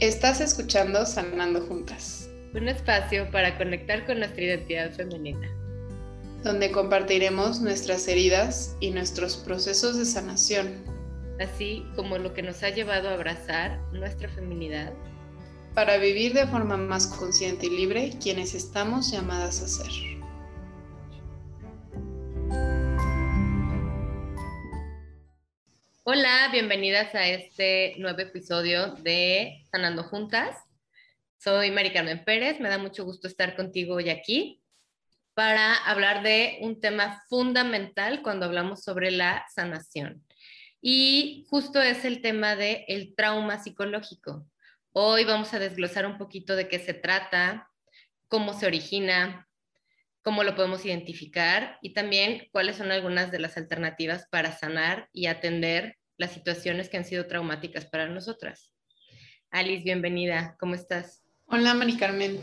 Estás escuchando Sanando Juntas. Un espacio para conectar con nuestra identidad femenina. Donde compartiremos nuestras heridas y nuestros procesos de sanación. Así como lo que nos ha llevado a abrazar nuestra feminidad. Para vivir de forma más consciente y libre quienes estamos llamadas a ser. Hola, bienvenidas a este nuevo episodio de Sanando Juntas. Soy Mari Carmen Pérez, me da mucho gusto estar contigo hoy aquí para hablar de un tema fundamental cuando hablamos sobre la sanación. Y justo es el tema del el trauma psicológico. Hoy vamos a desglosar un poquito de qué se trata, cómo se origina, cómo lo podemos identificar y también cuáles son algunas de las alternativas para sanar y atender las situaciones que han sido traumáticas para nosotras. Alice, bienvenida, ¿cómo estás? Hola, Mari Carmen.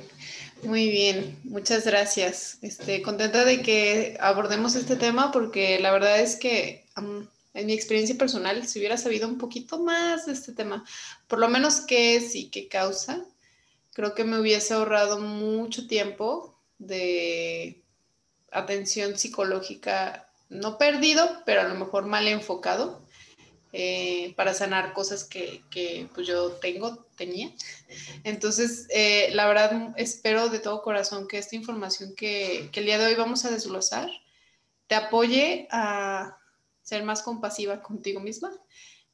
Muy bien, muchas gracias. Este, contenta de que abordemos este tema porque la verdad es que en mi experiencia personal, si hubiera sabido un poquito más de este tema, por lo menos qué es y qué causa, creo que me hubiese ahorrado mucho tiempo de atención psicológica, no perdido, pero a lo mejor mal enfocado eh, para sanar cosas que, que, pues yo tengo, tenía. Entonces, eh, la verdad, espero de todo corazón que esta información que, el día de hoy vamos a desglosar te apoye a ser más compasiva contigo misma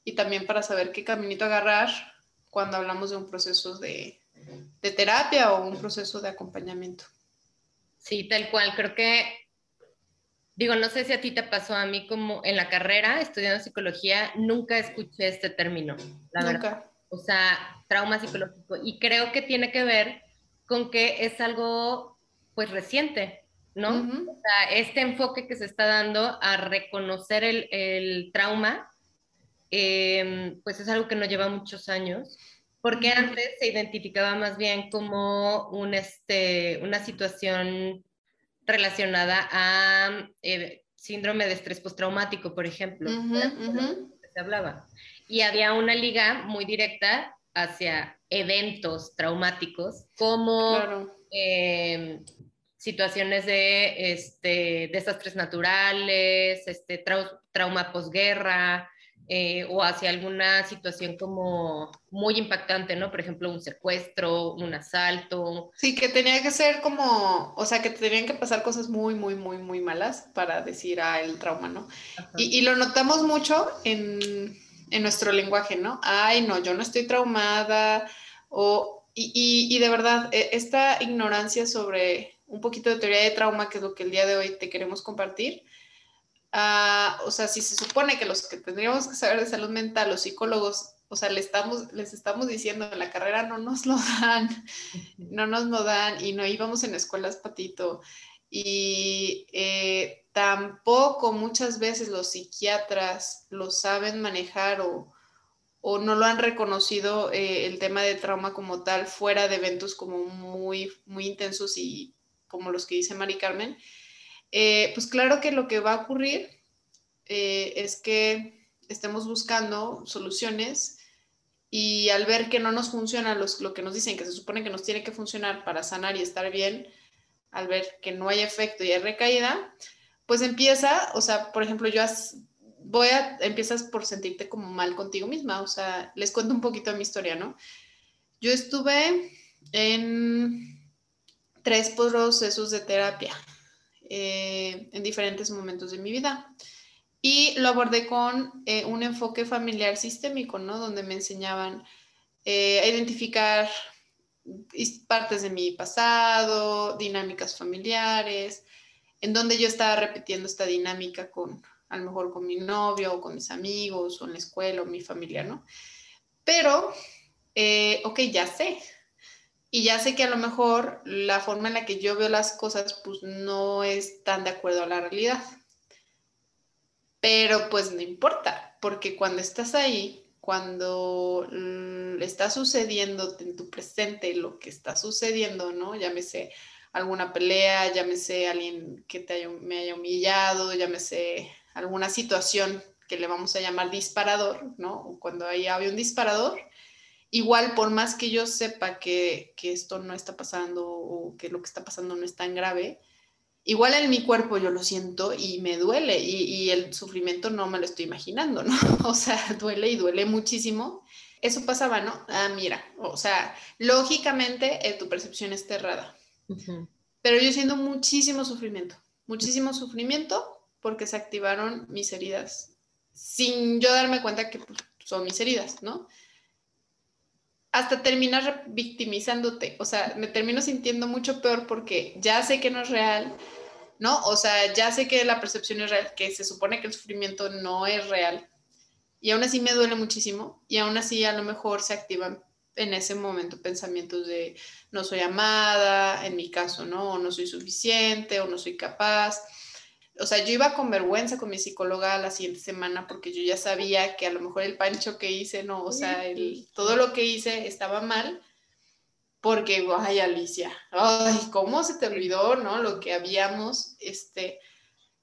y también para saber qué caminito agarrar cuando hablamos de un proceso de, de terapia o un proceso de acompañamiento. Sí, tal cual. Creo que Digo, no sé si a ti te pasó a mí como en la carrera, estudiando psicología, nunca escuché este término, la nunca. verdad. O sea, trauma psicológico. Y creo que tiene que ver con que es algo, pues, reciente, ¿no? O sea, este enfoque que se está dando a reconocer el, el trauma, em, pues es algo que no lleva muchos años, porque antes se identificaba más bien como un, este, una situación relacionada a eh, síndrome de estrés postraumático, por ejemplo. Se hablaba. Y había una liga muy directa hacia eventos traumáticos como em, situaciones de este, desastres naturales, este, trauma posguerra, eh, o hacia alguna situación como muy impactante, ¿no? Por ejemplo, un secuestro, un asalto. Sí, que tenía que ser como, o sea, que tenían que pasar cosas muy, muy, muy, muy malas para decir, ah, el trauma, ¿no? Y, y, lo notamos mucho en, en, nuestro lenguaje, ¿no? Ay, no, yo no estoy traumada, o, y, y, y de verdad, e, esta ignorancia sobre un poquito de teoría de trauma, que es lo que el día de hoy te queremos compartir, Ah, o sea, si se supone que los que tendríamos que saber de salud mental, los psicólogos, o sea, les estamos, les estamos diciendo en la carrera no nos lo dan, no nos lo dan y no íbamos en escuelas patito. Y eh, tampoco muchas veces los psiquiatras lo saben manejar o, o no lo han reconocido eh, el tema de trauma como tal fuera de eventos como muy, muy intensos y como los que dice Mari Carmen. Eh, pues claro que lo que va a ocurrir eh, es que estemos buscando soluciones y al ver que no nos funciona los, lo que nos dicen, que se supone que nos tiene que funcionar para sanar y estar bien, al ver que no hay efecto y hay recaída, pues empieza, o sea, por ejemplo, yo voy a, empiezas por sentirte como mal contigo misma, o sea, les cuento un poquito de mi historia, ¿no? Yo estuve en tres procesos de terapia eh, en diferentes momentos de mi vida. Y lo abordé con eh, un enfoque familiar sistémico, ¿no? Donde me enseñaban eh, a identificar partes de mi pasado, dinámicas familiares, en donde yo estaba repitiendo esta dinámica con, a lo mejor con mi novio o con mis amigos o en la escuela o mi familia, ¿no? Pero, ok, ya sé, y ya sé que a lo mejor la forma en la que yo veo las cosas pues no es tan de acuerdo a la realidad. Pero pues no importa, porque cuando estás ahí, cuando está sucediendo en tu presente lo que está sucediendo, ¿no? Llámese alguna pelea, llámese alguien que te me haya humillado, llámese alguna situación que le vamos a llamar disparador, ¿no? Cuando ahí había un disparador, igual por más que yo sepa que, esto no está pasando o que lo que está pasando no es tan grave, igual en mi cuerpo yo lo siento y me duele y, el sufrimiento no me lo estoy imaginando, ¿no? O sea, duele y duele muchísimo. Eso pasaba, ¿no? Ah, mira, o sea, lógicamente eh, tu percepción está errada. Pero yo siento muchísimo sufrimiento, muchísimo sufrimiento porque se activaron mis heridas sin yo darme cuenta que pues, son mis heridas, ¿no? Hasta terminas victimizándote, o sea, me termino sintiendo mucho peor porque ya sé que no es real, ¿no? O sea, ya sé que la percepción es real, que se supone que el sufrimiento no es real, y aún así me duele muchísimo, y aún así a lo mejor se activan en ese momento pensamientos de no soy amada, en mi caso, ¿no? O no soy suficiente, o no soy capaz o sea, yo iba con vergüenza con mi psicóloga la siguiente semana porque yo ya sabía que a lo mejor el pancho que hice, no, o sea, el, todo lo que hice estaba mal porque, ay, Alicia, ay, ¿cómo se te olvidó, no? Lo que habíamos, este,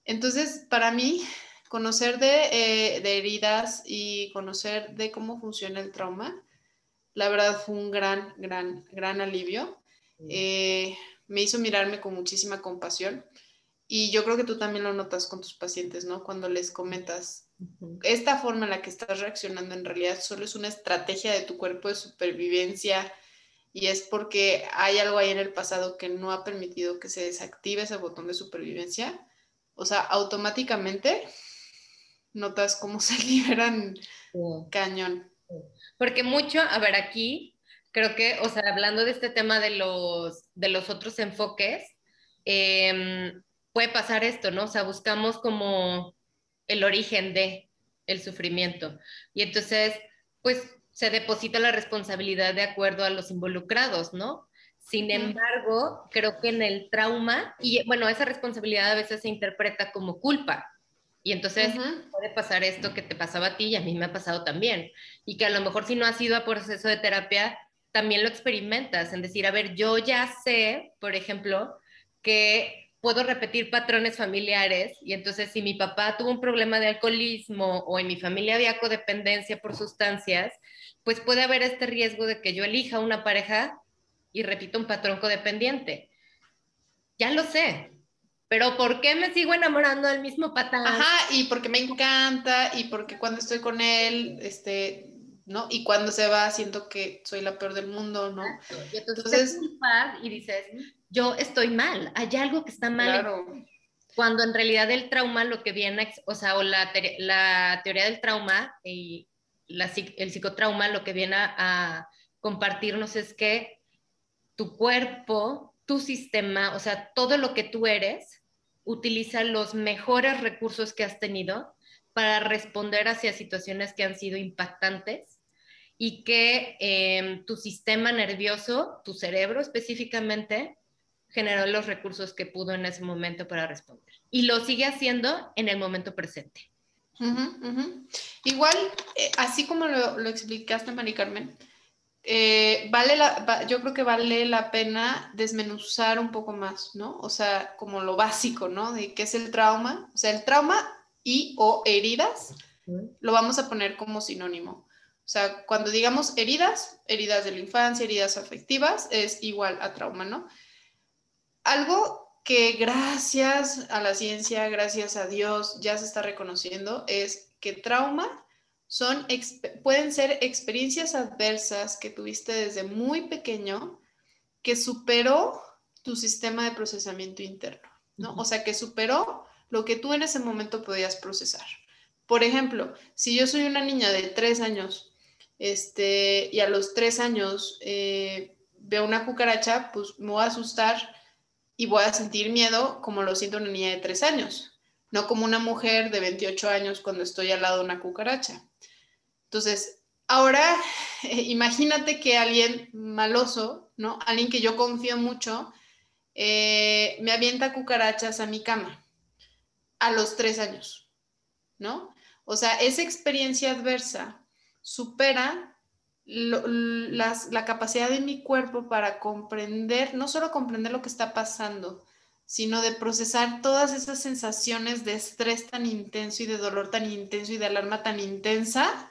entonces, para mí, conocer de, eh, de heridas y conocer de cómo funciona el trauma, la verdad fue un gran, gran, gran alivio. Eh, me hizo mirarme con muchísima compasión y yo creo que tú también lo notas con tus pacientes, ¿no? Cuando les comentas, esta forma en la que estás reaccionando en realidad solo es una estrategia de tu cuerpo de supervivencia y es porque hay algo ahí en el pasado que no ha permitido que se desactive ese botón de supervivencia. O sea, automáticamente notas cómo se liberan cañón. Porque mucho, a ver, aquí creo que, o sea, hablando de este tema de los, de los otros enfoques, eh, puede pasar esto, ¿no? O sea, buscamos como el origen de el sufrimiento. Y entonces, pues se deposita la responsabilidad de acuerdo a los involucrados, ¿no? Sin embargo, creo que en el trauma, y bueno, esa responsabilidad a veces se interpreta como culpa. Y entonces puede pasar esto que te pasaba a ti y a mí me ha pasado también. Y que a lo mejor si no has ido a proceso de terapia, también lo experimentas, en decir, a ver, yo ya sé, por ejemplo, que puedo repetir patrones familiares y entonces si mi papá tuvo un problema de alcoholismo o en mi familia había codependencia por sustancias, pues puede haber este riesgo de que yo elija una pareja y repita un patrón codependiente. Ya lo sé, pero ¿por qué me sigo enamorando del mismo patán? Ajá, y porque me encanta y porque cuando estoy con él, este, ¿no? Y cuando se va siento que soy la peor del mundo, ¿no? Y entonces, y dices, yo estoy mal, hay algo que está mal. Cuando en realidad el trauma lo que viene, o sea, o la, la teoría del trauma y el psicotrauma lo que viene a, compartirnos es que tu cuerpo, tu sistema, o sea, todo lo que tú eres, utiliza los mejores recursos que has tenido para responder hacia situaciones que han sido impactantes y que em, tu sistema nervioso, tu cerebro específicamente, generó los recursos que pudo en ese momento para responder. Y lo sigue haciendo en el momento presente. Igual, eh, así como lo, explicaste, Mari Carmen, eh, vale la, yo creo que vale la pena desmenuzar un poco más, ¿no? O sea, como lo básico, ¿no? De qué es el trauma. O sea, el trauma y o heridas, lo vamos a poner como sinónimo. O sea, cuando digamos heridas, heridas de la infancia, heridas afectivas, es igual a trauma, ¿no? algo que gracias a la ciencia, gracias a Dios, ya se está reconociendo es que trauma son, pueden ser experiencias adversas que tuviste desde muy pequeño que superó tu sistema de procesamiento interno, ¿no? O sea, que superó lo que tú en ese momento podías procesar. Por ejemplo, si yo soy una niña de tres años este, y a los tres años eh, veo una cucaracha, pues me voy a asustar y voy a sentir miedo como lo siento una niña de 3 años, no como una mujer de 28 años cuando estoy al lado de una cucaracha. Entonces, ahora imagínate que alguien maloso, ¿no? Alguien que yo confío mucho, eh, me avienta cucarachas a mi cama a los 3 años, ¿no? O sea, esa experiencia adversa supera la capacidad de mi cuerpo para comprender, no solo comprender lo que está pasando, sino de procesar todas esas sensaciones de estrés tan intenso y de dolor tan intenso y de alarma tan intensa,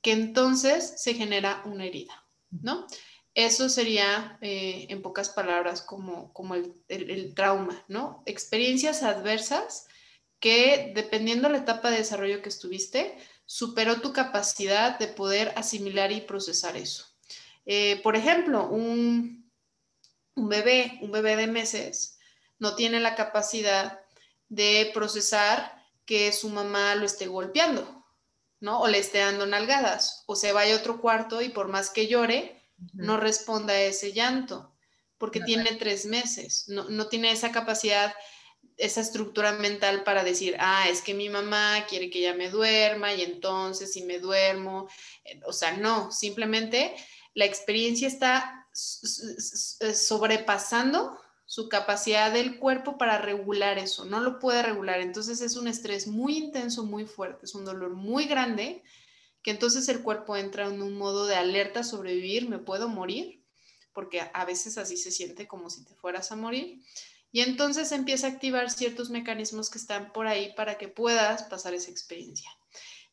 que entonces se genera una herida. ¿no? Eso sería, eh, en pocas palabras, como, como el, el, trauma, ¿no? Experiencias adversas que, dependiendo de la etapa de desarrollo que estuviste, superó tu capacidad de poder asimilar y procesar eso. Eh, por ejemplo, un, un bebé, un bebé de meses, no tiene la capacidad de procesar que su mamá lo esté golpeando, ¿no? O le esté dando nalgadas, o se vaya a otro cuarto y por más que llore, no responda a ese llanto, porque tiene tres meses, no, tiene esa capacidad, esa estructura mental para decir, ah, es que mi mamá quiere que ya me duerma y entonces si me duermo, eh, o sea, no, simplemente la experiencia está sobrepasando su capacidad del cuerpo para regular eso, no lo puede regular, entonces es un estrés muy intenso, muy fuerte, es un dolor muy grande que entonces el cuerpo entra en un modo de alerta, sobrevivir, me puedo morir, porque a veces así se siente como si te fueras a morir. Y entonces empieza a activar ciertos mecanismos que están por ahí para que puedas pasar esa experiencia.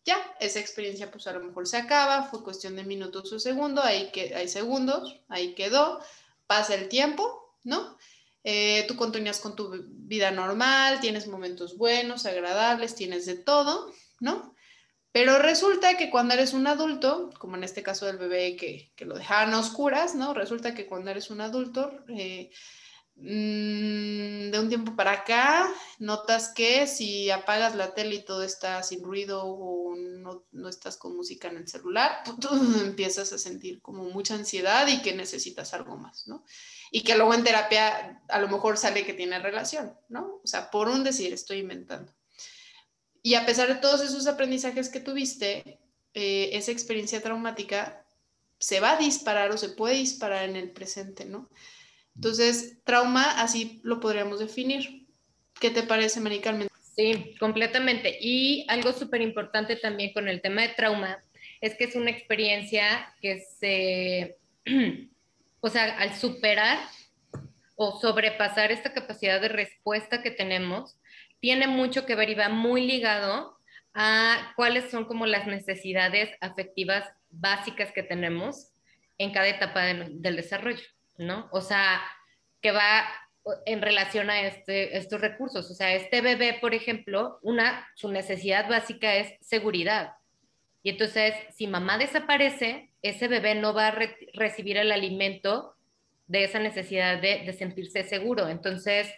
Ya, esa experiencia pues a lo mejor se acaba, fue cuestión de minutos o segundos, ahí que, hay segundos, ahí quedó, pasa el tiempo, ¿no? Eh, tú continúas con tu vida normal, tienes momentos buenos, agradables, tienes de todo, ¿no? Pero resulta que cuando eres un adulto, como en este caso del bebé que, lo dejaban a oscuras, ¿no? Resulta que cuando eres un adulto, eh, de un tiempo para acá, notas que si apagas la tele y todo está sin ruido o no, no estás con música en el celular, tú empiezas a sentir como mucha ansiedad y que necesitas algo más, ¿no? Y que luego en terapia a lo mejor sale que tiene relación, ¿no? O sea, por un decir, estoy inventando. Y a pesar de todos esos aprendizajes que tuviste, eh, esa experiencia traumática se va a disparar o se puede disparar en el presente, ¿no? Entonces, trauma, así lo podríamos definir. ¿Qué te parece, Maricarmen? Sí, completamente. Y algo súper importante también con el tema de trauma es que es una experiencia que se, o sea, al superar o sobrepasar esta capacidad de respuesta que tenemos, tiene mucho que ver y va muy ligado a cuáles son como las necesidades afectivas básicas que tenemos en cada etapa del desarrollo, ¿no? O sea, que va en relación a este, estos recursos. O sea, este bebé, por ejemplo, una, su necesidad básica es seguridad. Y entonces, si mamá desaparece, ese bebé no va a recibir el alimento de esa necesidad de, sentirse seguro. Entonces,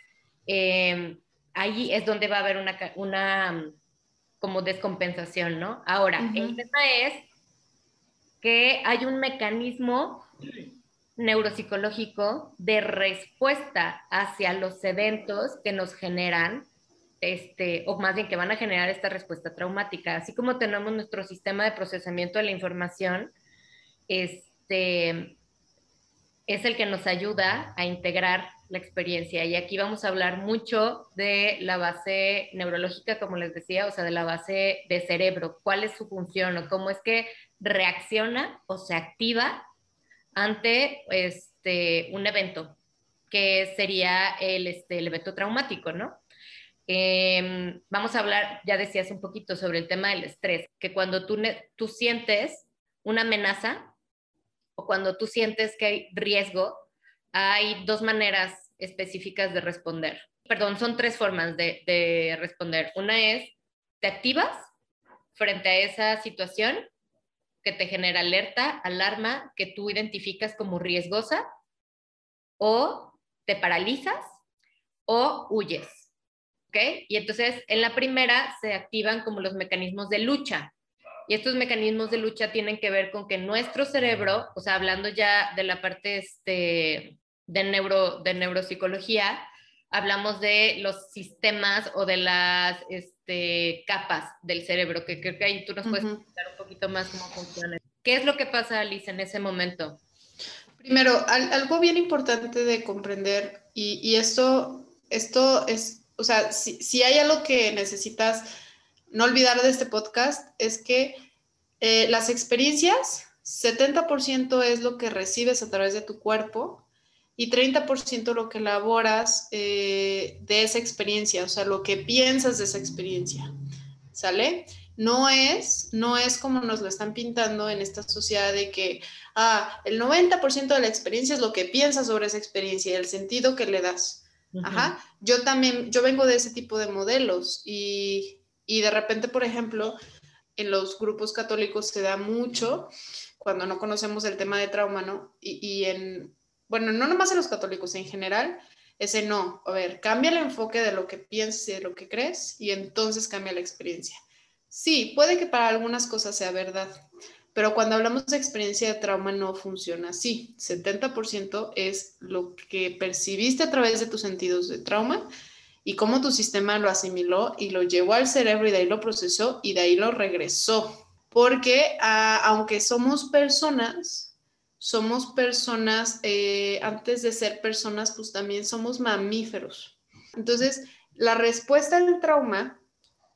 eh, ahí es donde va a haber una, una como descompensación, ¿no? Ahora, el tema es que hay un mecanismo neuropsicológico de respuesta hacia los eventos que nos generan, este, o más bien que van a generar esta respuesta traumática. Así como tenemos nuestro sistema de procesamiento de la información, este, es el que nos ayuda a integrar la experiencia. Y aquí vamos a hablar mucho de la base neurológica, como les decía, o sea, de la base de cerebro, cuál es su función o cómo es que reacciona o se activa ante este, un evento, que sería el, este, el evento traumático, ¿no? Em, vamos a hablar, ya decías un poquito sobre el tema del estrés, que cuando tú, tú sientes una amenaza o cuando tú sientes que hay riesgo, hay dos maneras específicas de responder. Perdón, son tres formas de, responder. Una es, te activas frente a esa situación que te genera alerta, alarma, que tú identificas como riesgosa, o te paralizas o huyes. ¿Ok? Y entonces en la primera se activan como los mecanismos de lucha. Y estos mecanismos de lucha tienen que ver con que nuestro cerebro, o sea, hablando ya de la parte este, de, neuro, de neuropsicología, hablamos de los sistemas o de las este, capas del cerebro, que creo que ahí tú nos puedes explicar un poquito más cómo funciona. ¿Qué es lo que pasa, Alice, en ese momento? Primero, algo bien importante de comprender, y, esto, esto es, o sea, si, si, hay algo que necesitas no olvidar de este podcast, es que eh, las experiencias, 70% es lo que recibes a través de tu cuerpo y 30% lo que elaboras eh, de esa experiencia, o sea, lo que piensas de esa experiencia, ¿sale? no es, no es como nos lo están pintando en esta sociedad de que, ah, el 90% de la experiencia es lo que piensas sobre esa experiencia y el sentido que le das. Ajá. Yo también, yo vengo de ese tipo de modelos y, y de repente, por ejemplo, en los grupos católicos se da mucho cuando no conocemos el tema de trauma, ¿no? Y, y en, bueno, no nomás en los católicos, en general, ese no, a ver, cambia el enfoque de lo que piensas de lo que crees y entonces cambia la experiencia. Sí, puede que para algunas cosas sea verdad, pero cuando hablamos de experiencia de trauma no funciona así. 70% es lo que percibiste a través de tus sentidos de trauma y cómo tu sistema lo asimiló y lo llevó al cerebro y de ahí lo procesó y de ahí lo regresó. Porque ah, aunque somos personas, somos personas, eh, antes de ser personas, pues también somos mamíferos. Entonces, la respuesta al trauma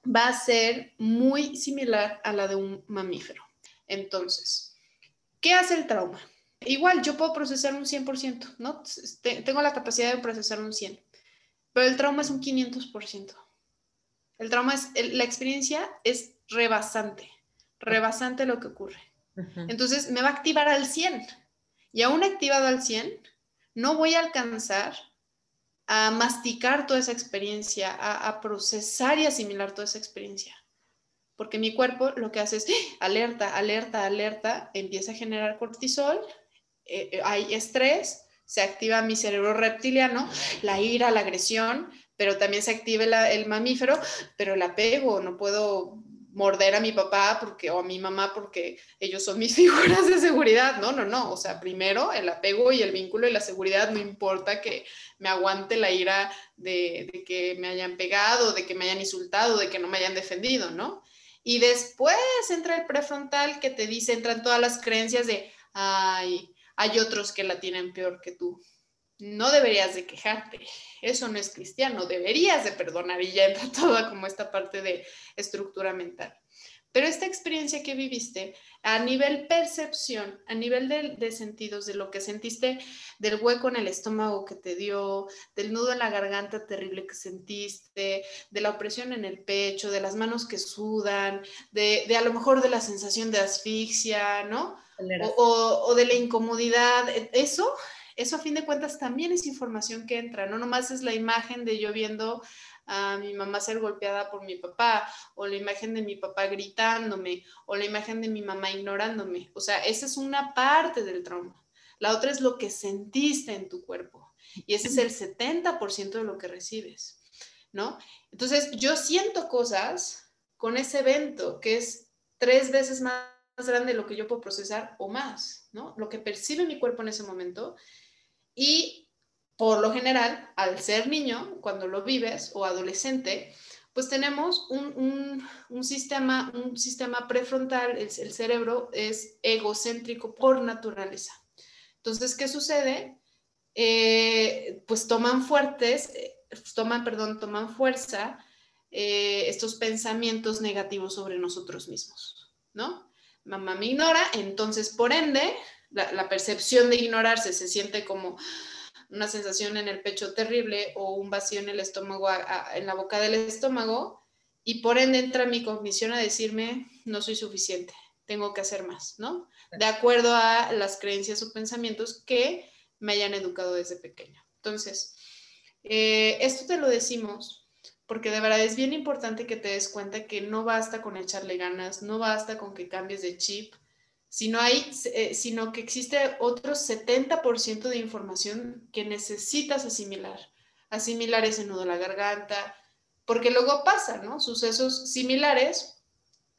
va a ser muy similar a la de un mamífero. Entonces, ¿qué hace el trauma? Igual, yo puedo procesar un 100%, ¿no? Tengo la capacidad de procesar un 100, pero el trauma es un 500%. El trauma es, la experiencia es rebasante, rebasante lo que ocurre. Entonces me va a activar al 100. Y aún activado al 100, no voy a alcanzar a masticar toda esa experiencia, a, procesar y asimilar toda esa experiencia. Porque mi cuerpo lo que hace es ¡ah! alerta, alerta, alerta, empieza a generar cortisol, eh, eh, hay estrés, se activa mi cerebro reptiliano, la ira, la agresión, pero también se activa el mamífero, pero el apego, no puedo morder a mi papá porque, o a mi mamá porque ellos son mis figuras de seguridad. No, no, no. O sea, primero el apego y el vínculo y la seguridad, no importa que me aguante la ira de, de que me hayan pegado, de que me hayan insultado, de que no me hayan defendido, ¿no? Y después entra el prefrontal que te dice, entran todas las creencias de, ay, hay otros que la tienen peor que tú no deberías de quejarte, eso no es cristiano, deberías de perdonar y ya entra toda como esta parte de estructura mental. Pero esta experiencia que viviste a nivel percepción, a nivel de, sentidos, de lo que sentiste, del hueco en el estómago que te dio, del nudo en la garganta terrible que sentiste, de la opresión en el pecho, de las manos que sudan, de, a lo mejor de la sensación de asfixia, ¿no? o, de la incomodidad, eso eso a fin de cuentas también es información que entra, no nomás es la imagen de yo viendo a mi mamá ser golpeada por mi papá, o la imagen de mi papá gritándome, o la imagen de mi mamá ignorándome. O sea, esa es una parte del trauma. La otra es lo que sentiste en tu cuerpo. Y ese es el 70% de lo que recibes, ¿no? Entonces, yo siento cosas con ese evento que es tres veces más grande de lo que yo puedo procesar o más, ¿no? Lo que percibe mi cuerpo en ese momento y por lo general, al ser niño, cuando lo vives o adolescente, pues tenemos un, sistema, un sistema prefrontal, el, cerebro es egocéntrico por naturaleza. Entonces, ¿qué sucede? Eh, pues toman fuertes, eh, toman, perdón, toman fuerza eh, estos pensamientos negativos sobre nosotros mismos, ¿no? Mamá me ignora, entonces, por ende, la, percepción de ignorarse se siente como una sensación en el pecho terrible o un vacío en el estómago, en la boca del estómago, y por ende entra mi cognición a decirme, no soy suficiente, tengo que hacer más, ¿no? De acuerdo a las creencias o pensamientos que me hayan educado desde pequeño. Entonces, eh, esto te lo decimos porque de verdad es bien importante que te des cuenta que no basta con echarle ganas, no basta con que cambies de chip, sino, hay, eh, sino que existe otro 70% de información que necesitas asimilar. Asimilar ese nudo a la garganta, porque luego pasa, ¿no? Sucesos similares,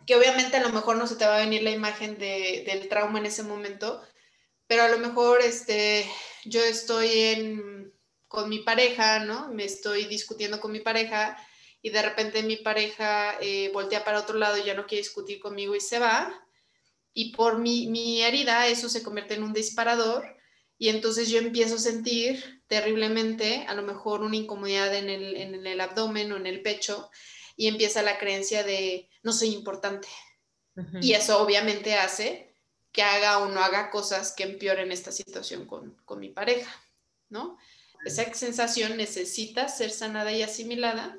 que obviamente a lo mejor no se te va a venir la imagen del trauma en ese momento, pero a lo mejor este, yo estoy en, con mi pareja, ¿no? Me estoy discutiendo con mi pareja y de repente mi pareja eh, voltea para otro lado y ya no quiere discutir conmigo y se va y por mi, herida eso se convierte en un disparador y entonces yo empiezo a sentir terriblemente, a lo mejor una incomodidad en el, abdomen o en el pecho y empieza la creencia de no soy importante. Y eso obviamente hace que haga o no haga cosas que empeoren esta situación con, con mi pareja, ¿no? Esa sensación necesita ser sanada y asimilada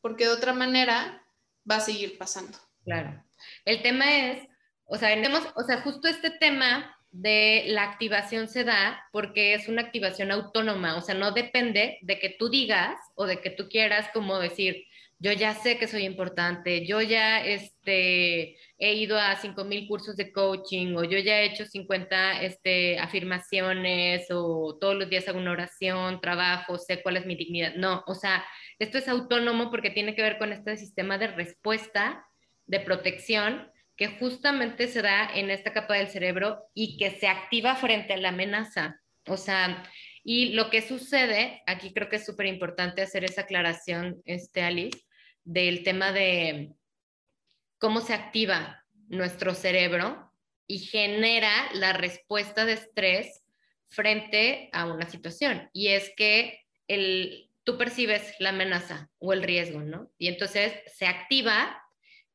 porque de otra manera va a seguir pasando Claro. El tema es, o sea, tenemos, o sea, justo este tema de la activación se da porque es una activación autónoma, o sea, no depende de que tú digas o de que tú quieras como decir, yo ya sé que soy importante, yo ya este, he ido a 5.000 cursos de coaching o yo ya he hecho 50 este, afirmaciones o todos los días hago una oración, trabajo, sé cuál es mi dignidad. No, o sea, esto es autónomo porque tiene que ver con este sistema de respuesta, de protección, que justamente se da en esta capa del cerebro y que se activa frente a la amenaza. O sea, y lo que sucede, aquí creo que es súper importante hacer esa aclaración, este, Alice, del tema de cómo se activa nuestro cerebro y genera la respuesta de estrés frente a una situación. Y es que el, tú percibes la amenaza o el riesgo, ¿no? Y entonces se activa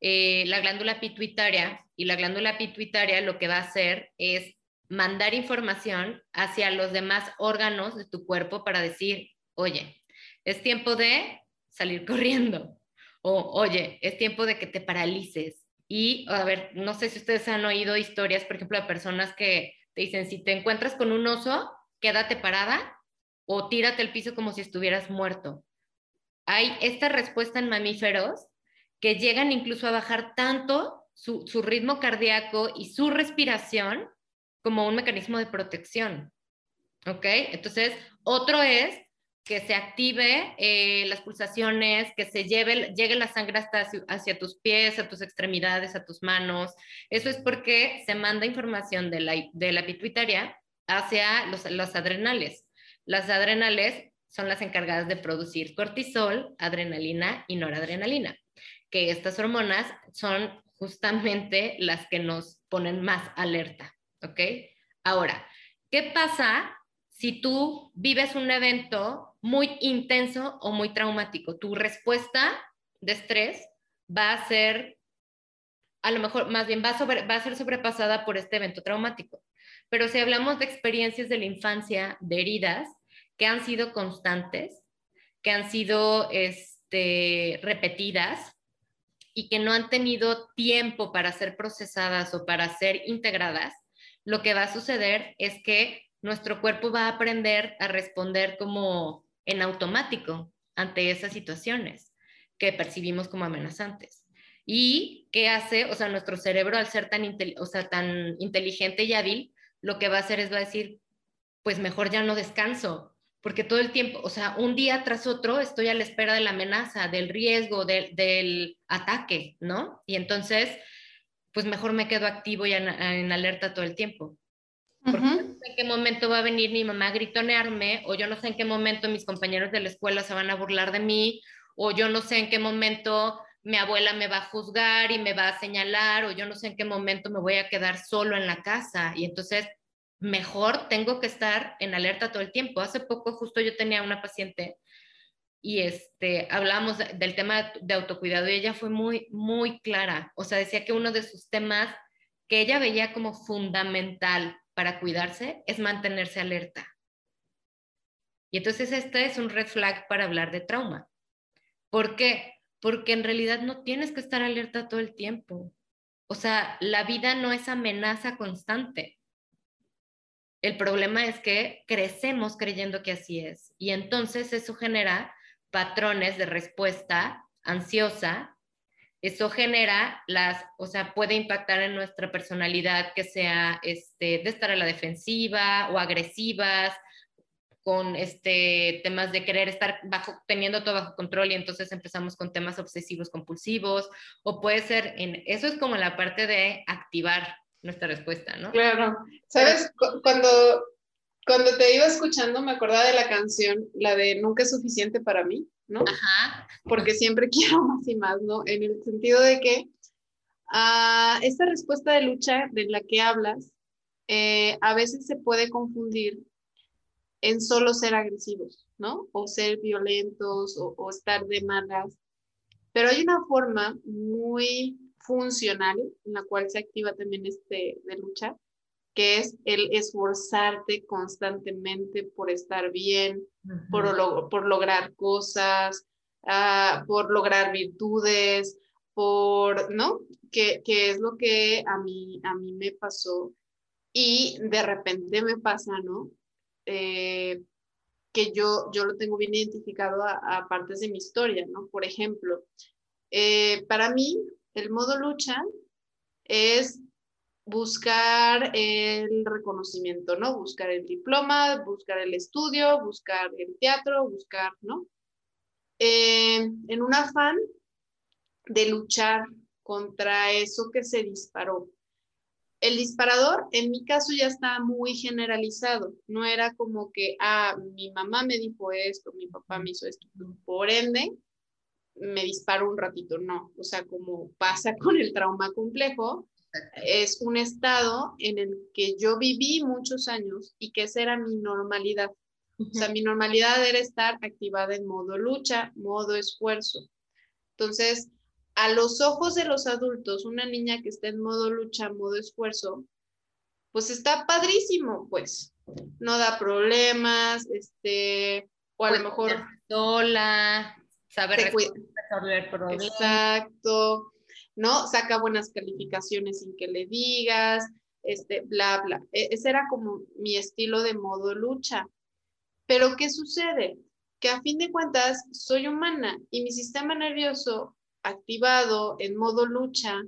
eh, la glándula pituitaria y la glándula pituitaria lo que va a hacer es mandar información hacia los demás órganos de tu cuerpo para decir, oye, es tiempo de salir corriendo, o oye, es tiempo de que te paralices. Y, a ver, no sé si ustedes han oído historias, por ejemplo, de personas que te dicen, si te encuentras con un oso, quédate parada o tírate al piso como si estuvieras muerto. Hay esta respuesta en mamíferos que llegan incluso a bajar tanto su, su ritmo cardíaco y su respiración como un mecanismo de protección. ¿Ok? Entonces, otro es que se active eh, las pulsaciones, que se lleve, llegue la sangre hasta hacia, tus pies, a tus extremidades, a tus manos. Eso es porque se manda información de la, de la pituitaria hacia los, los adrenales. Las adrenales son las encargadas de producir cortisol, adrenalina y noradrenalina, que estas hormonas son justamente las que nos ponen más alerta, ¿ok? Ahora, ¿qué pasa si tú vives un evento muy intenso o muy traumático. Tu respuesta de estrés va a ser, a lo mejor, más bien va a, ser sobrepasada por este evento traumático. Pero si hablamos de experiencias de la infancia, de heridas que han sido constantes, que han sido este, repetidas y que no han tenido tiempo para ser procesadas o para ser integradas, lo que va a suceder es que nuestro cuerpo va a aprender a responder como en automático ante esas situaciones que percibimos como amenazantes. ¿Y qué hace? O sea, nuestro cerebro al ser tan, o sea, tan inteligente y hábil, lo que va a hacer es va a decir, pues mejor ya no descanso, porque todo el tiempo, o sea, un día tras otro estoy a la espera de la amenaza, del riesgo, del ataque, ¿no? Y entonces, pues mejor me quedo activo y en alerta todo el tiempo. Porque no sé en qué momento va a venir mi mamá a gritonearme, o yo no sé en qué momento mis compañeros de la escuela se van a burlar de mí, o yo no sé en qué momento mi abuela me va a juzgar y me va a señalar, o yo no sé en qué momento me voy a quedar solo en la casa. Y entonces, mejor tengo que estar en alerta todo el tiempo. Hace poco justo yo tenía una paciente y este, hablábamos del tema de autocuidado y ella fue muy, muy clara. O sea, decía que uno de sus temas que ella veía como fundamental para cuidarse es mantenerse alerta. Y entonces este es un red flag para hablar de trauma. ¿Por qué? Porque en realidad no tienes que estar alerta todo el tiempo. O sea, la vida no es amenaza constante. El problema es que crecemos creyendo que así es. Y entonces eso genera patrones de respuesta ansiosa eso genera las, o sea, puede impactar en nuestra personalidad que sea este, de estar a la defensiva o agresivas, con este, temas de querer estar bajo, teniendo todo bajo control y entonces empezamos con temas obsesivos compulsivos, o puede ser, en, eso es como la parte de activar nuestra respuesta, ¿no? Claro, sabes, cuando, cuando te iba escuchando me acordaba de la canción, la de Nunca es suficiente para mí, ¿no? Ajá. Porque siempre quiero más y más, ¿no? En el sentido de que ah, esta respuesta de lucha de la que hablas, eh, a veces se puede confundir en solo ser agresivos, ¿no? O ser violentos o, estar de malas. Pero hay una forma muy funcional en la cual se activa también este de lucha, que es el esforzarte constantemente por estar bien, por, por, lograr cosas, ah, por lograr virtudes, por, ¿no? Que, es lo que a mí, a mí me pasó y de repente me pasa, ¿no? Eh, que yo, yo lo tengo bien identificado a, partes de mi historia, ¿no? Por ejemplo, eh, para mí el modo lucha es buscar el reconocimiento, ¿no? Buscar el diploma, buscar el estudio, buscar el teatro, buscar, ¿no? Eh, en un afán de luchar contra eso que se disparó. El disparador, en mi caso, ya está muy generalizado. No era como que, ah, mi mamá me dijo esto, mi papá me hizo esto. Por ende, me disparó un ratito. No, o sea, como pasa con el trauma complejo, es un estado en el que yo viví muchos años y que esa era mi normalidad. O sea, mi normalidad era estar activada en modo lucha, modo esfuerzo. Entonces, a los ojos de los adultos, una niña que está en modo lucha, modo esfuerzo, pues está padrísimo, pues. No da problemas, este, o a lo mejor... Sola, saber resolver problemas. Exacto ¿no? Saca buenas calificaciones sin que le digas, este, bla, bla. E, ese era como mi estilo de modo lucha. Pero ¿qué sucede? Que a fin de cuentas soy humana y mi sistema nervioso activado en modo lucha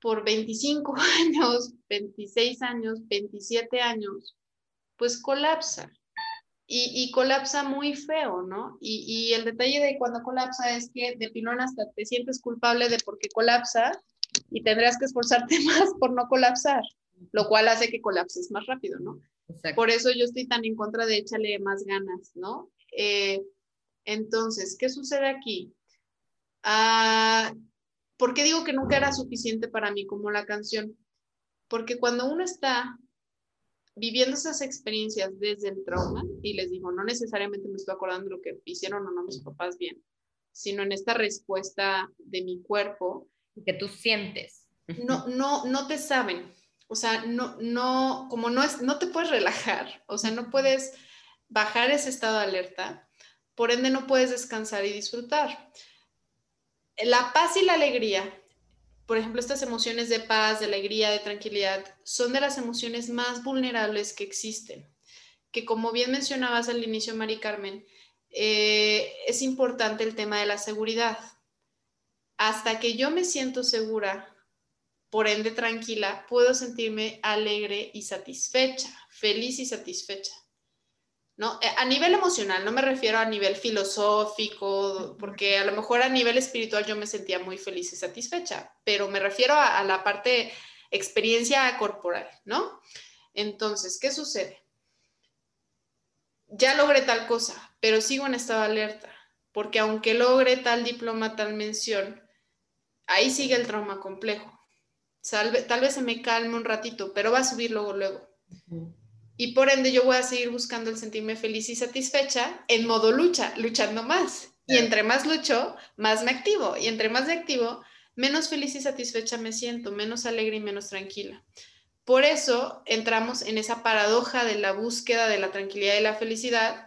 por 25 años, 26 años, 27 años, pues colapsa y, colapsa muy feo, ¿no? Y, el detalle de cuando colapsa es que de pilón hasta te sientes culpable de por qué colapsa y tendrás que esforzarte más por no colapsar, lo cual hace que colapses más rápido, ¿no? Por eso yo estoy tan en contra de échale más ganas, ¿no? Eh, entonces, ¿qué sucede aquí? Ah, ¿Por qué digo que nunca era suficiente para mí como la canción? Porque cuando uno está viviendo esas experiencias desde el trauma, y les digo, no necesariamente me estoy acordando de lo que hicieron o no mis papás bien, sino en esta respuesta de mi cuerpo. Que tú sientes. No, no, no te saben. O sea, no, no, como no es, no te puedes relajar, o sea, no puedes bajar ese estado de alerta, por ende no puedes descansar y disfrutar. La paz y la alegría por ejemplo, estas emociones de paz, de alegría, de tranquilidad, son de las emociones más vulnerables que existen. Que como bien mencionabas al inicio, Mari Carmen, eh, es importante el tema de la seguridad. Hasta que yo me siento segura, por ende tranquila, puedo sentirme alegre y satisfecha, feliz y satisfecha. ¿No? Eh, a nivel emocional, no me refiero a nivel filosófico, porque a lo mejor a nivel espiritual yo me sentía muy feliz y satisfecha, pero me refiero a, la parte experiencia corporal, ¿no? Entonces, ¿qué sucede? Ya logré tal cosa, pero sigo en estado de alerta, porque aunque logre tal diploma, tal mención, ahí sigue el trauma complejo. tal vez se me calme un ratito, pero va a subir luego, luego. Y por ende yo voy a seguir buscando el sentirme feliz y satisfecha en modo lucha, luchando más. Y entre más lucho, más me activo. Y entre más me activo, menos feliz y satisfecha me siento, menos alegre y menos tranquila. Por eso entramos en esa paradoja de la búsqueda de la tranquilidad y la felicidad,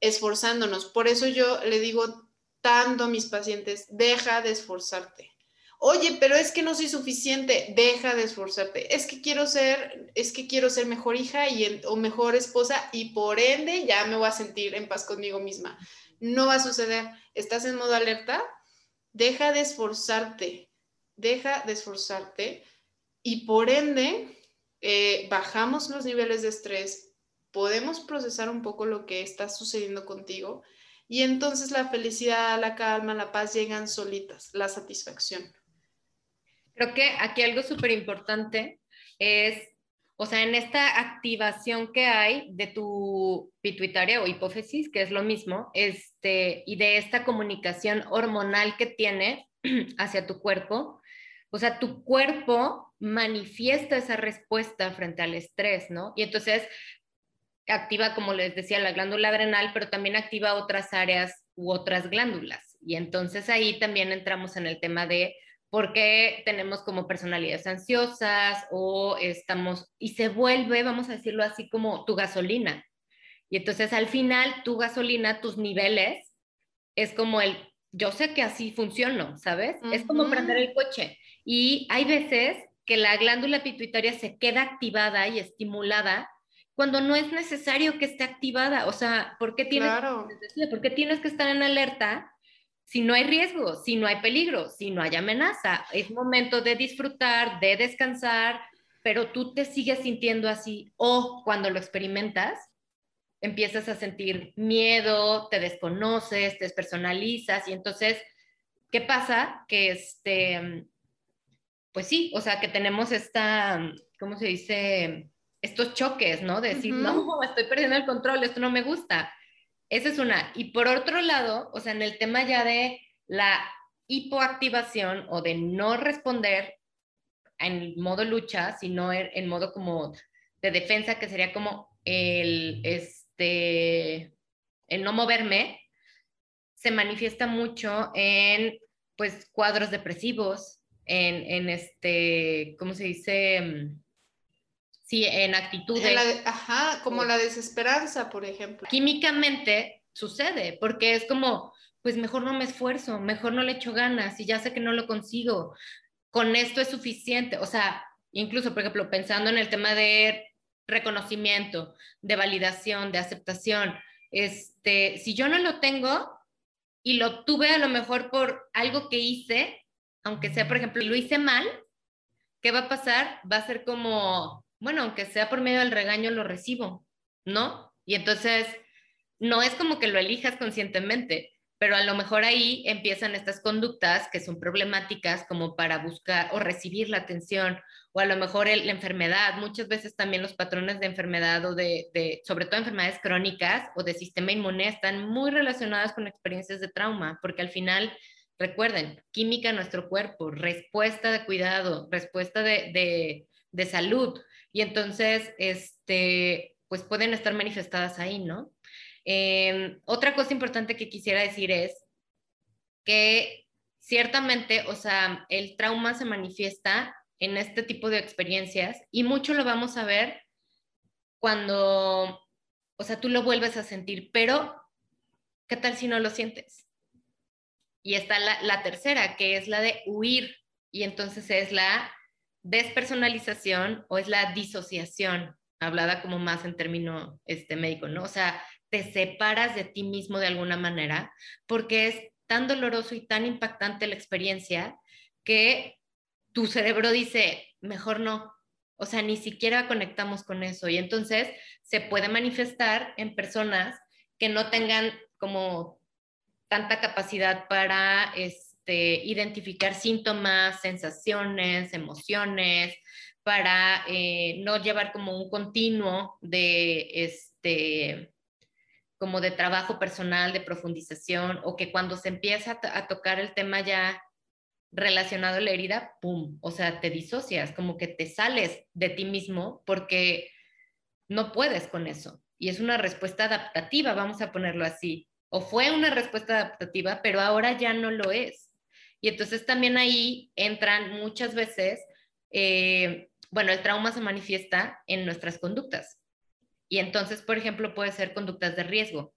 esforzándonos. Por eso yo le digo tanto a mis pacientes, deja de esforzarte. Oye, pero es que no soy suficiente, deja de esforzarte. Es que quiero ser, es que quiero ser mejor hija y o mejor esposa y por ende ya me voy a sentir en paz conmigo misma. No va a suceder. ¿Estás en modo alerta? Deja de esforzarte, deja de esforzarte y por ende eh, bajamos los niveles de estrés, podemos procesar un poco lo que está sucediendo contigo y entonces la felicidad, la calma, la paz llegan solitas, la satisfacción. Creo que aquí algo súper importante es, o sea, en esta activación que hay de tu pituitaria o hipófisis, que es lo mismo, este, y de esta comunicación hormonal que tiene hacia tu cuerpo, o sea, tu cuerpo manifiesta esa respuesta frente al estrés, ¿no? Y entonces activa, como les decía, la glándula adrenal, pero también activa otras áreas u otras glándulas. Y entonces ahí también entramos en el tema de porque tenemos como personalidades ansiosas o estamos, y se vuelve, vamos a decirlo así, como tu gasolina. Y entonces al final tu gasolina, tus niveles, es como el yo sé que así funciona, ¿sabes? Es como prender el coche. Y hay veces que la glándula pituitaria se queda activada y estimulada cuando no es necesario que esté activada. O sea, ¿por qué tienes, ¿por qué tienes que estar en alerta si no hay riesgo, si no hay peligro, si no hay amenaza? Es momento de disfrutar, de descansar, pero tú te sigues sintiendo así. O cuando lo experimentas, empiezas a sentir miedo, te desconoces, te despersonalizas y entonces, ¿qué pasa? Que este, pues sí, o sea, que tenemos esta, ¿cómo se dice? Estos choques, ¿no? De decir, no, estoy perdiendo el control, esto no me gusta. Esa es una. Y por otro lado, o sea, en el tema ya de la hipoactivación o de no responder en modo lucha, sino en, modo como de defensa, que sería como el, este, el no moverme, se manifiesta mucho en pues cuadros depresivos, en, en este, ¿cómo se dice? Sí, en actitudes. ajá, como la desesperanza, por ejemplo. Químicamente sucede, porque es como, pues mejor no me esfuerzo, mejor no le echo ganas y ya sé que no lo consigo. Con esto es suficiente. O sea, incluso, por ejemplo, pensando en el tema de reconocimiento, de validación, de aceptación, este, si yo no lo tengo y lo tuve a lo mejor por algo que hice, aunque sea, por ejemplo, lo hice mal, ¿qué va a pasar? Va a ser como, bueno, aunque sea por medio del regaño, lo recibo, ¿no? Y entonces, no es como que lo elijas conscientemente, pero a lo mejor ahí empiezan estas conductas que son problemáticas como para buscar o recibir la atención, o a lo mejor la enfermedad, muchas veces también los patrones de enfermedad o de, de, sobre todo enfermedades crónicas o de sistema inmune están muy relacionadas con experiencias de trauma, porque al final Recuerden, química en nuestro cuerpo, respuesta de cuidado, respuesta de, salud. Y entonces, este, pues pueden estar manifestadas ahí, ¿no? Em, otra cosa importante que quisiera decir es que ciertamente, o sea, el trauma se manifiesta en este tipo de experiencias y mucho lo vamos a ver cuando, o sea, tú lo vuelves a sentir, pero ¿qué tal si no lo sientes? Y está la, tercera, que es la de huir. Y entonces es la despersonalización o es la disociación, hablada como más en término este, médico, ¿no? O sea, te separas de ti mismo de alguna manera porque es tan doloroso y tan impactante la experiencia que tu cerebro dice, mejor no. O sea, ni siquiera conectamos con eso. Y entonces se puede manifestar en personas que no tengan como tanta capacidad para este, identificar síntomas, sensaciones, emociones, para eh, no llevar como un continuo de este como de trabajo personal, de profundización, o que cuando se empieza a, tocar el tema ya relacionado a la herida, ¡pum! O sea, te disocias, como que te sales de ti mismo porque no puedes con eso. Y es una respuesta adaptativa, vamos a ponerlo así o fue una respuesta adaptativa, pero ahora ya no lo es. Y entonces también ahí entran muchas veces, eh, bueno, el trauma se manifiesta en nuestras conductas. Y entonces, por ejemplo, puede ser conductas de riesgo.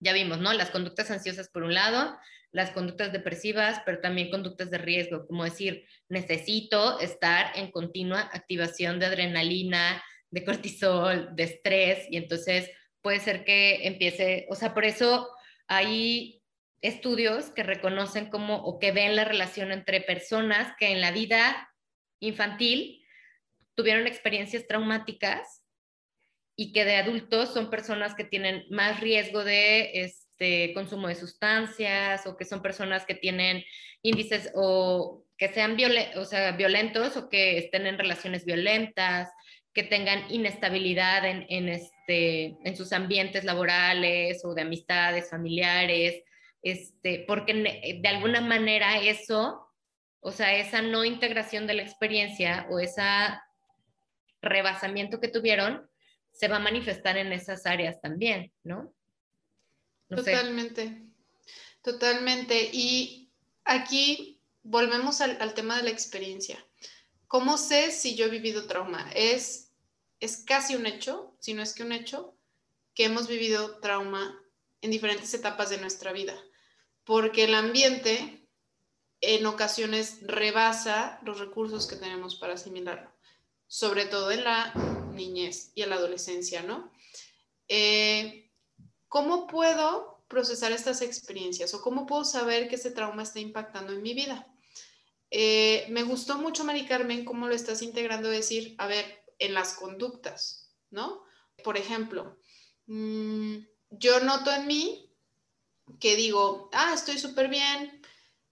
Ya vimos, ¿no? Las conductas ansiosas por un lado, las conductas depresivas, pero también conductas de riesgo, como decir, necesito estar en continua activación de adrenalina, de cortisol, de estrés, y entonces puede ser que empiece, o sea, por eso hay estudios que reconocen como o que ven la relación entre personas que en la vida infantil tuvieron experiencias traumáticas y que de adultos son personas que tienen más riesgo de este consumo de sustancias o que son personas que tienen índices o que sean violentos o que estén en relaciones violentas, que tengan inestabilidad en, este, en sus ambientes laborales o de amistades familiares, este, porque de alguna manera eso, o sea, esa no integración de la experiencia o ese rebasamiento que tuvieron, se va a manifestar en esas áreas también, ¿no? totalmente, totalmente. Y aquí volvemos al, al tema de la experiencia. ¿Cómo sé si yo he vivido trauma? Es, es casi un hecho, si no es que un hecho, que hemos vivido trauma en diferentes etapas de nuestra vida. Porque el ambiente en ocasiones rebasa los recursos que tenemos para asimilarlo, sobre todo en la niñez y en la adolescencia, ¿no? Eh, ¿Cómo puedo procesar estas experiencias o cómo puedo saber que ese trauma está impactando en mi vida? Eh, me gustó mucho, Mari Carmen, cómo lo estás integrando, decir, a ver, en las conductas, ¿no? Por ejemplo, mm, yo noto en mí que digo, ah, estoy súper bien,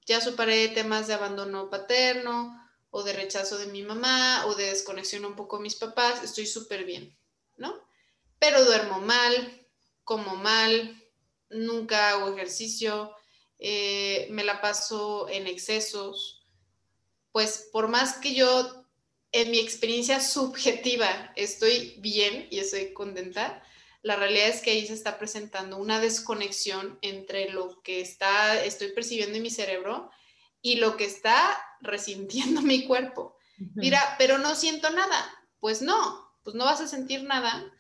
ya superé temas de abandono paterno o de rechazo de mi mamá o de desconexión un poco de mis papás, estoy súper bien, ¿no? Pero duermo mal, como mal, nunca hago ejercicio, eh, me la paso en excesos, pues por más que yo en mi experiencia subjetiva estoy bien y estoy contenta, la realidad es que ahí se está presentando una desconexión entre lo que está, estoy percibiendo en mi cerebro y lo que está resintiendo mi cuerpo. Mira, pero no siento nada. Pues no, pues no vas a sentir nada,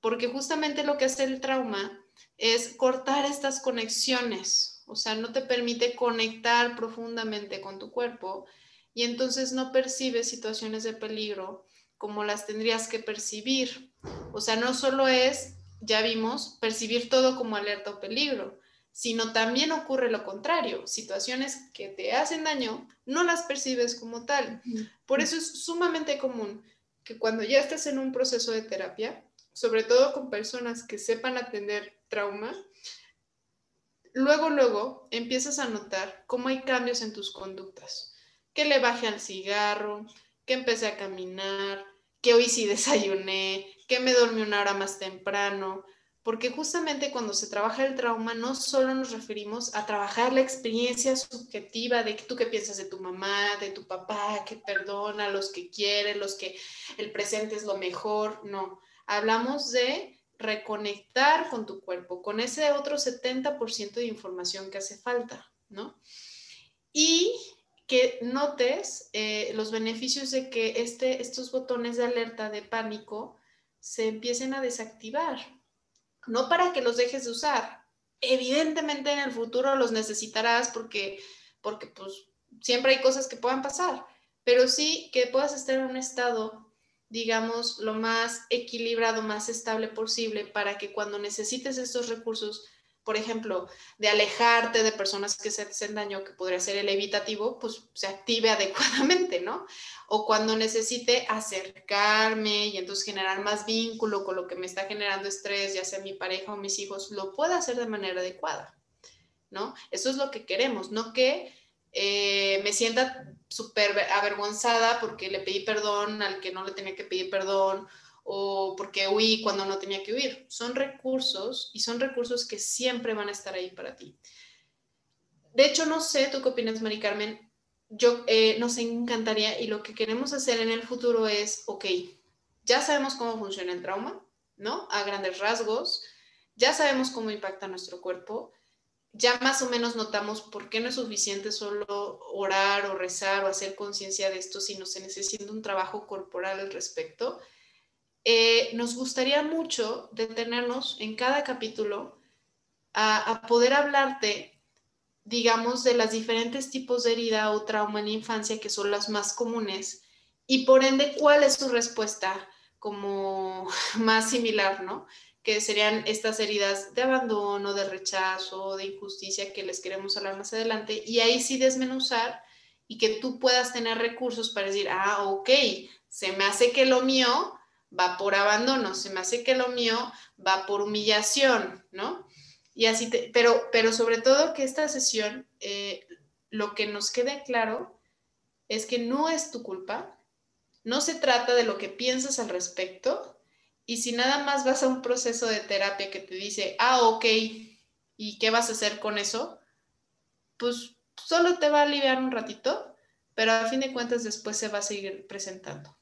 porque justamente lo que hace el trauma es cortar estas conexiones, o sea, no te permite conectar profundamente con tu cuerpo y entonces no percibes situaciones de peligro como las tendrías que percibir. O sea, no solo es, ya vimos, percibir todo como alerta o peligro, sino también ocurre lo contrario, situaciones que te hacen daño, no las percibes como tal. Por eso es sumamente común que cuando ya estás en un proceso de terapia, sobre todo con personas que sepan atender trauma, luego, luego empiezas a notar cómo hay cambios en tus conductas que le bajé al cigarro, que empecé a caminar, que hoy sí desayuné, que me dormí una hora más temprano, porque justamente cuando se trabaja el trauma no solo nos referimos a trabajar la experiencia subjetiva de tú qué piensas de tu mamá, de tu papá, que perdona, los que quiere, los que el presente es lo mejor, no, hablamos de reconectar con tu cuerpo, con ese otro 70% de información que hace falta, ¿no? Y que notes eh, los beneficios de que este, estos botones de alerta de pánico se empiecen a desactivar. No para que los dejes de usar. Evidentemente en el futuro los necesitarás porque, porque pues, siempre hay cosas que puedan pasar, pero sí que puedas estar en un estado, digamos, lo más equilibrado, más estable posible para que cuando necesites estos recursos por ejemplo, de alejarte de personas que se hacen daño, que podría ser el evitativo, pues se active adecuadamente, ¿no? O cuando necesite acercarme y entonces generar más vínculo con lo que me está generando estrés, ya sea mi pareja o mis hijos, lo pueda hacer de manera adecuada, ¿no? Eso es lo que queremos, no que eh, me sienta súper avergonzada porque le pedí perdón al que no le tenía que pedir perdón o porque huí cuando no tenía que huir. Son recursos y son recursos que siempre van a estar ahí para ti. De hecho, no sé, ¿tú qué opinas, Mari Carmen? Yo eh, nos encantaría y lo que queremos hacer en el futuro es, ok, ya sabemos cómo funciona el trauma, ¿no? A grandes rasgos, ya sabemos cómo impacta nuestro cuerpo, ya más o menos notamos por qué no es suficiente solo orar o rezar o hacer conciencia de esto, sino se necesita un trabajo corporal al respecto. Eh, nos gustaría mucho detenernos en cada capítulo a, poder hablarte, digamos, de los diferentes tipos de herida o trauma en la infancia que son las más comunes y por ende cuál es su respuesta como más similar, ¿no? Que serían estas heridas de abandono, de rechazo, de injusticia que les queremos hablar más adelante y ahí sí desmenuzar y que tú puedas tener recursos para decir, ah, ok, se me hace que lo mío va por abandono, se me hace que lo mío va por humillación, ¿no? Y así, pero, pero sobre todo que esta sesión, eh, lo que nos quede claro es que no es tu culpa, no se trata de lo que piensas al respecto, y si nada más vas a un proceso de terapia que te dice, ah, ok, ¿y qué vas a hacer con eso? Pues solo te va a aliviar un ratito, pero a fin de cuentas después se va a seguir presentando.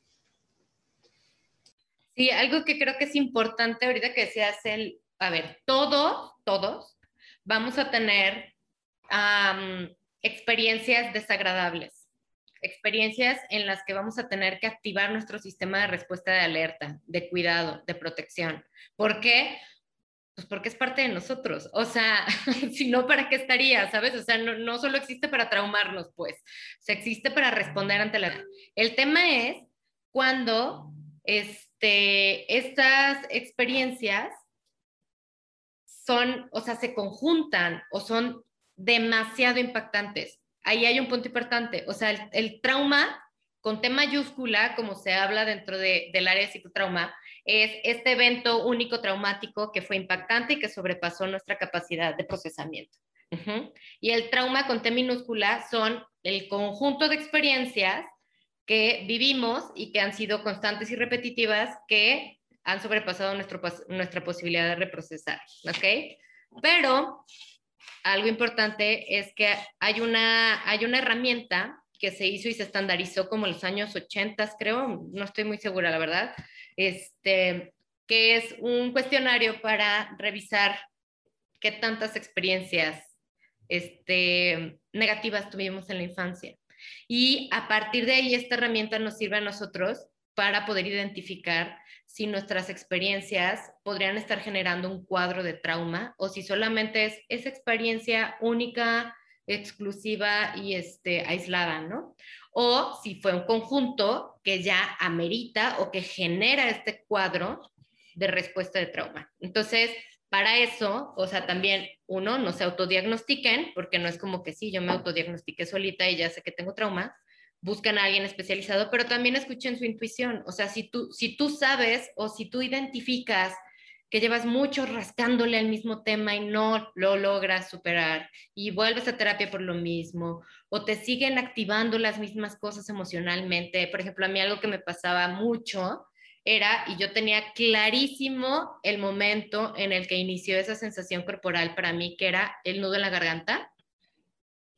Sí, algo que creo que es importante ahorita que se hace el, a ver, todos, todos vamos a tener experiencias desagradables, experiencias en las que vamos a tener que activar nuestro sistema de respuesta de alerta, de cuidado, de protección. ¿Por qué? pues porque es parte de nosotros. O sea, si no, ¿para qué estaría? ¿Sabes? O sea, no, no solo existe para traumarnos, pues, se existe para responder ante la... El tema es cuando este, estas experiencias son, o sea, se conjuntan o son demasiado impactantes. Ahí hay un punto importante, o sea, el, trauma con T mayúscula, como se habla dentro del área de psicotrauma, es este evento único traumático que fue impactante y que sobrepasó nuestra capacidad de procesamiento. Y el trauma con T minúscula son el conjunto de experiencias que vivimos y que han sido constantes y repetitivas que han sobrepasado nuestra posibilidad de reprocesar, ¿ok? Pero algo importante es que hay una, hay una herramienta que se hizo y se estandarizó como en los años 80, creo, no estoy muy segura, la verdad, este, que es un cuestionario para revisar qué tantas experiencias este, negativas tuvimos en la infancia. Y a partir de ahí, esta herramienta nos sirve a nosotros para poder identificar si nuestras experiencias podrían estar generando un cuadro de trauma o si solamente es esa experiencia única, exclusiva y este, aislada, ¿no? O si fue un conjunto que ya amerita o que genera este cuadro de respuesta de trauma. Entonces, para eso, o sea, también uno, no se autodiagnostiquen, porque no es como que sí, yo me autodiagnostiqué solita y ya sé que tengo trauma, buscan a alguien especializado, pero también escuchen su intuición. O sea, si tú, si tú sabes o si tú identificas que llevas mucho rascándole al mismo tema y no lo logras superar y vuelves a terapia por lo mismo o te siguen activando las mismas cosas emocionalmente. Por ejemplo, a mí algo que me pasaba mucho era, y yo tenía clarísimo el momento en el que inició esa sensación corporal para mí, que era el nudo en la garganta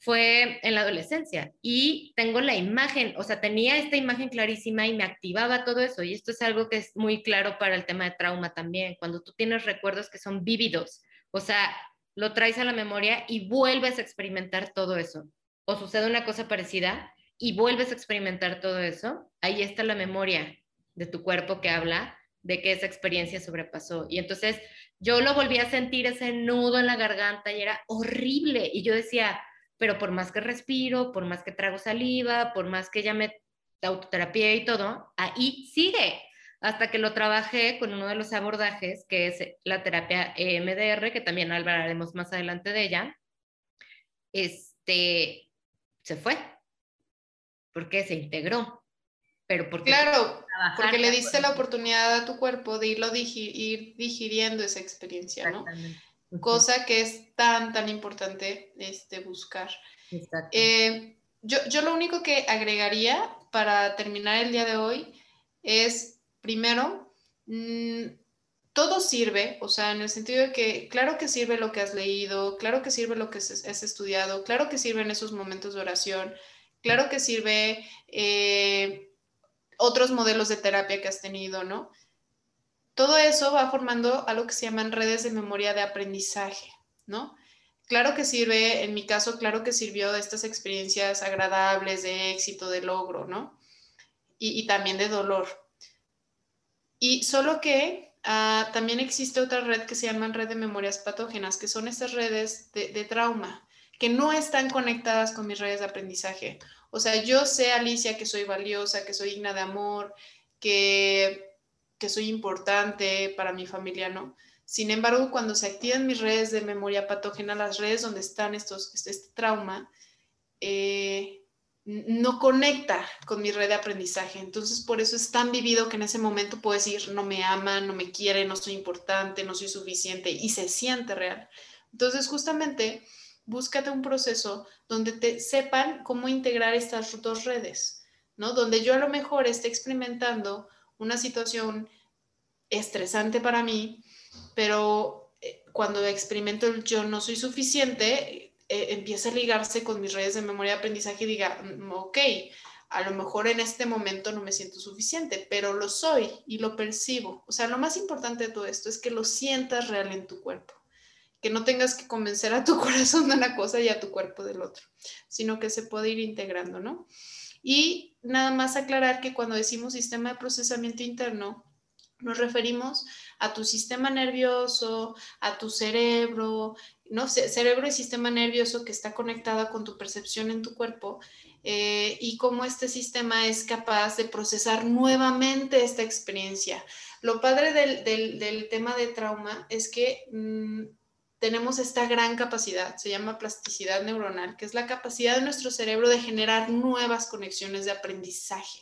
fue en la adolescencia y tengo la imagen, o sea, tenía esta imagen clarísima y me activaba todo eso. Y esto es algo que es muy claro para el tema de trauma también, cuando tú tienes recuerdos que son vívidos, o sea, lo traes a la memoria y vuelves a experimentar todo eso. O sucede una cosa parecida y vuelves a experimentar todo eso, ahí está la memoria de tu cuerpo que habla de que esa experiencia sobrepasó. Y entonces yo lo volví a sentir ese nudo en la garganta y era horrible. Y yo decía, pero por más que respiro, por más que trago saliva, por más que ya me autoterapia y todo, ahí sigue hasta que lo trabajé con uno de los abordajes, que es la terapia EMDR, que también hablaremos más adelante de ella, este, se fue, porque se integró. Pero porque claro, porque le diste la oportunidad a tu cuerpo de irlo ir digiriendo esa experiencia, ¿no? cosa que es tan, tan importante este, buscar. Eh, yo, yo lo único que agregaría para terminar el día de hoy es, primero, mm, todo sirve, o sea, en el sentido de que claro que sirve lo que has leído, claro que sirve lo que has estudiado, claro que sirve en esos momentos de oración, claro que sirve eh, otros modelos de terapia que has tenido, ¿no? Todo eso va formando algo que se llaman redes de memoria de aprendizaje, ¿no? Claro que sirve, en mi caso, claro que sirvió de estas experiencias agradables, de éxito, de logro, ¿no? Y, también de dolor. Y solo que ah, también existe otra red que se llama red de memorias patógenas, que son estas redes de, de trauma, que no están conectadas con mis redes de aprendizaje. O sea, yo sé, Alicia, que soy valiosa, que soy digna de amor, que que soy importante para mi familia, ¿no? Sin embargo, cuando se activan mis redes de memoria patógena, las redes donde están estos, este, este trauma, eh, no conecta con mi red de aprendizaje. Entonces, por eso es tan vivido que en ese momento puedo decir, no me aman, no me quieren, no soy importante, no soy suficiente, y se siente real. Entonces, justamente, búscate un proceso donde te sepan cómo integrar estas dos redes, ¿no? Donde yo a lo mejor esté experimentando una situación estresante para mí, pero eh, cuando experimento el yo no soy suficiente, eh, empieza a ligarse con mis redes de memoria de aprendizaje y diga, mm, ok, a lo mejor en este momento no me siento suficiente, pero lo soy y lo percibo. O sea, lo más importante de todo esto es que lo sientas real en tu cuerpo, que no tengas que convencer a tu corazón de una cosa y a tu cuerpo del otro, sino que se puede ir integrando, ¿no? Y nada más aclarar que cuando decimos sistema de procesamiento interno, nos referimos a tu sistema nervioso, a tu cerebro, ¿no? cerebro y sistema nervioso que está conectada con tu percepción en tu cuerpo eh, y cómo este sistema es capaz de procesar nuevamente esta experiencia. Lo padre del, tema de trauma es que mm, tenemos esta gran capacidad, se llama plasticidad neuronal, que es la capacidad de nuestro cerebro de generar nuevas conexiones de aprendizaje.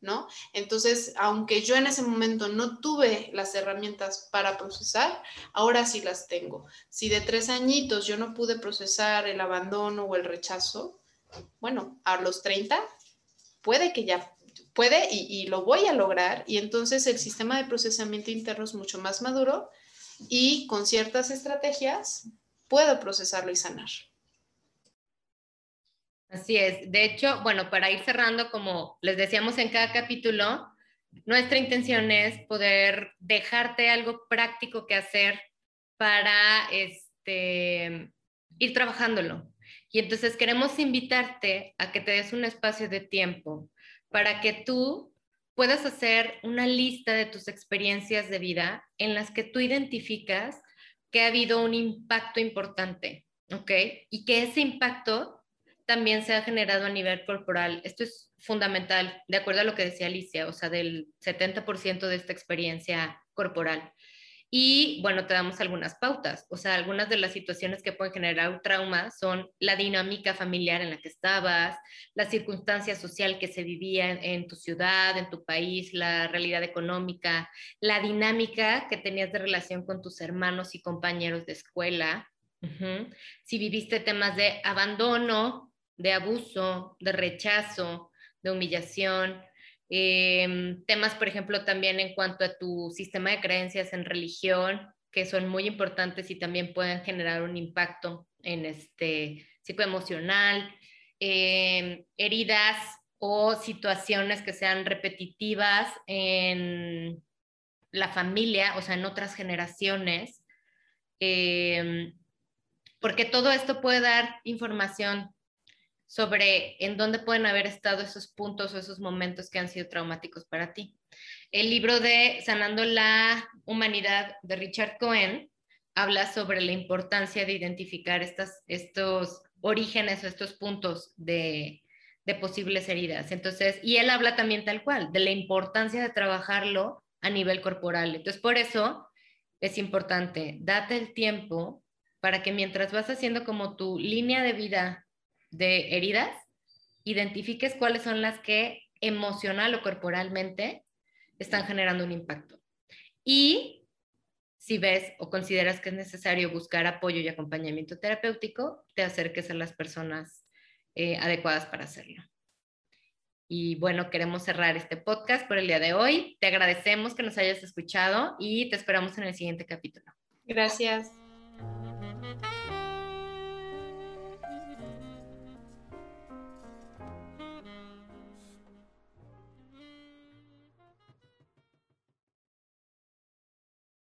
¿no? Entonces, aunque yo en ese momento no tuve las herramientas para procesar, ahora sí las tengo. Si de tres añitos yo no pude procesar el abandono o el rechazo, bueno, a los 30 puede que ya puede y, y lo voy a lograr y entonces el sistema de procesamiento interno es mucho más maduro y con ciertas estrategias puedo procesarlo y sanar. Así es. De hecho, bueno, para ir cerrando, como les decíamos en cada capítulo, nuestra intención es poder dejarte algo práctico que hacer para este, ir trabajándolo. Y entonces queremos invitarte a que te des un espacio de tiempo para que tú puedas hacer una lista de tus experiencias de vida en las que tú identificas que ha habido un impacto importante, ¿ok? Y que ese impacto también se ha generado a nivel corporal. Esto es fundamental, de acuerdo a lo que decía Alicia, o sea, del 70% de esta experiencia corporal. Y bueno, te damos algunas pautas, o sea, algunas de las situaciones que pueden generar un trauma son la dinámica familiar en la que estabas, la circunstancia social que se vivía en, tu ciudad, en tu país, la realidad económica, la dinámica que tenías de relación con tus hermanos y compañeros de escuela. Si viviste temas de abandono, de abuso, de rechazo, de humillación. Em, temas, por ejemplo, también en cuanto a tu sistema de creencias en religión, que son muy importantes y también pueden generar un impacto en este psicoemocional, em, heridas o situaciones que sean repetitivas en la familia, o sea, en otras generaciones, em, porque todo esto puede dar información sobre en dónde pueden haber estado esos puntos o esos momentos que han sido traumáticos para ti. El libro de Sanando la Humanidad de Richard Cohen habla sobre la importancia de identificar estas, estos orígenes o estos puntos de, de posibles heridas. Entonces, y él habla también tal cual, de la importancia de trabajarlo a nivel corporal. Entonces, por eso es importante, date el tiempo para que mientras vas haciendo como tu línea de vida de heridas, identifiques cuáles son las que emocional o corporalmente están generando un impacto. Y si ves o consideras que es necesario buscar apoyo y acompañamiento terapéutico, te acerques a las personas eh, adecuadas para hacerlo. Y bueno, queremos cerrar este podcast por el día de hoy. Te agradecemos que nos hayas escuchado y te esperamos en el siguiente capítulo. Gracias.